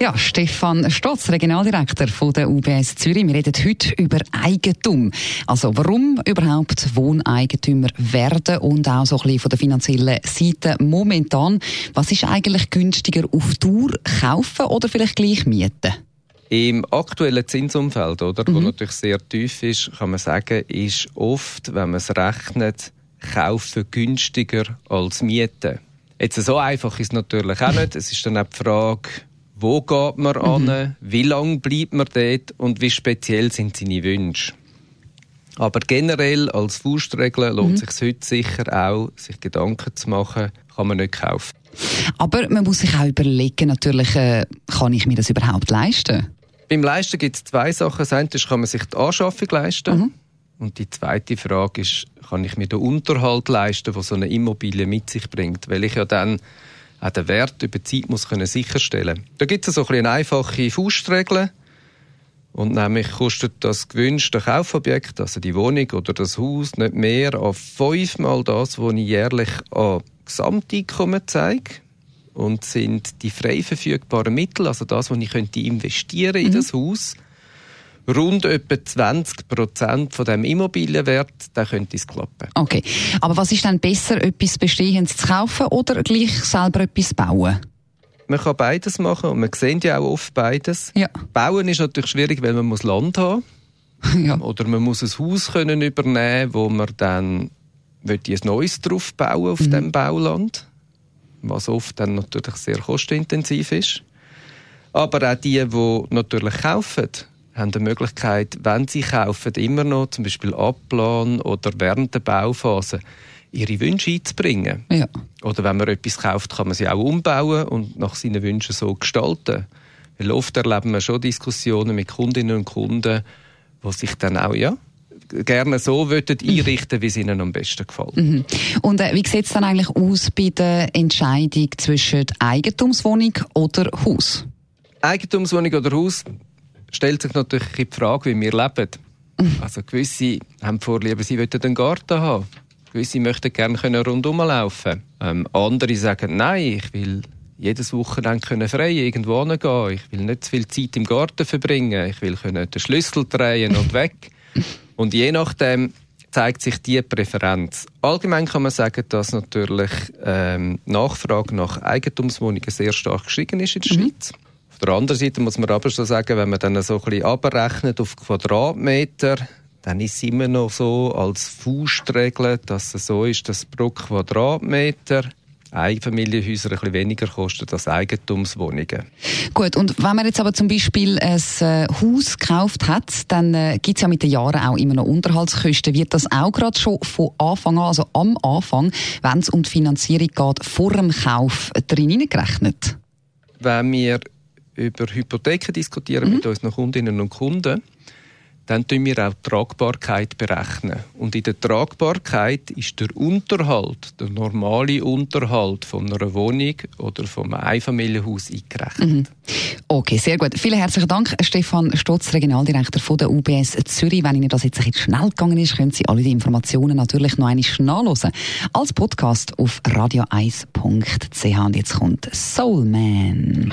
Ja, Stefan Stotz, Regionaldirektor von der UBS Zürich. Wir reden heute über Eigentum. Also warum überhaupt Wohneigentümer werden und auch so ein bisschen von der finanziellen Seite momentan. Was ist eigentlich günstiger auf Tour kaufen oder vielleicht gleich mieten? Im aktuellen Zinsumfeld, oder, mhm. wo natürlich sehr tief ist, kann man sagen, ist oft, wenn man es rechnet, kaufen günstiger als mieten. Jetzt so einfach ist es natürlich auch nicht. Es ist dann auch die Frage, wo geht man mhm. an? Wie lange bleibt man dort? Und wie speziell sind seine Wünsche? Aber generell als Faustregel lohnt mhm. sich heute sicher auch, sich Gedanken zu machen, kann man nicht kaufen. Aber man muss sich auch überlegen, natürlich, äh, kann ich mir das überhaupt leisten? Beim Leisten gibt es zwei Sachen. Das eine ist, kann man sich die Anschaffung leisten. Mhm. Und die zweite Frage ist, kann ich mir den Unterhalt leisten, den so eine Immobilie mit sich bringt? Weil ich ja dann auch den Wert über die Zeit muss können sicherstellen Da gibt es so ein eine einfache Faustregel. Und nämlich kostet das gewünschte Kaufobjekt, also die Wohnung oder das Haus, nicht mehr als fünfmal das, was ich jährlich an Gesamteinkommen zeige. Und sind die frei verfügbaren Mittel, also das, was ich könnte investieren in mhm. das Haus, rund etwa 20 Prozent von dem Immobilienwert, dann könnte es klappen. Okay. Aber was ist dann besser, etwas Bestehendes zu kaufen oder gleich selber etwas bauen? Man kann beides machen und man sieht ja auch oft beides. Ja. Bauen ist natürlich schwierig, weil man muss Land haben. Ja. Oder man muss ein Haus können übernehmen, wo man dann ein neues drauf bauen auf mhm. dem Bauland, was oft dann natürlich sehr kostenintensiv ist. Aber auch die, die natürlich kaufen, haben die Möglichkeit, wenn sie kaufen, immer noch zum Beispiel Abplan oder während der Bauphase ihre Wünsche einzubringen. Ja. Oder wenn man etwas kauft, kann man sie auch umbauen und nach seinen Wünschen so gestalten. Weil oft erleben wir schon Diskussionen mit Kundinnen und Kunden, die sich dann auch ja, gerne so einrichten wie es ihnen am besten gefällt. Mhm. Und äh, wie sieht es dann eigentlich aus bei der Entscheidung zwischen Eigentumswohnung oder Haus? Eigentumswohnung oder Haus stellt sich natürlich die Frage, wie wir leben. Also gewisse haben Vorliebe, sie wollen einen Garten haben. Gewisse möchten gerne rundum laufen. Ähm, andere sagen, nein, ich will jedes Wochenende können frei irgendwo hingehen. Ich will nicht zu viel Zeit im Garten verbringen. Ich will können den Schlüssel drehen und weg. Und je nachdem zeigt sich die Präferenz. Allgemein kann man sagen, dass natürlich ähm, Nachfrage nach Eigentumswohnungen sehr stark gestiegen ist in der mhm. Schweiz. Auf der anderen Seite muss man aber schon sagen, wenn man dann so ein bisschen abrechnet auf Quadratmeter, dann ist es immer noch so als Faustregel, dass es so ist, dass pro Quadratmeter Einfamilienhäuser ein bisschen weniger kosten als Eigentumswohnungen. Gut, und wenn man jetzt aber zum Beispiel ein äh, Haus gekauft hat, dann äh, gibt es ja mit den Jahren auch immer noch Unterhaltskosten. Wird das auch gerade schon von Anfang an, also am Anfang, wenn es um die Finanzierung geht, vor dem Kauf drin gerechnet? Wenn wir über Hypotheken diskutieren mhm. mit unseren Kundinnen und Kunden, dann tun wir auch die Tragbarkeit berechnen. Und in der Tragbarkeit ist der Unterhalt, der normale Unterhalt von einer Wohnung oder vom Einfamilienhaus eingerechnet. Mhm. Okay, sehr gut. Vielen herzlichen Dank, Stefan Stotz, Regionaldirektor von der UBS Zürich. Wenn Ihnen das jetzt ein bisschen schnell gegangen ist, können Sie alle die Informationen natürlich noch einmal nachlesen. Als Podcast auf radio1.ch. Und jetzt kommt Soul Man.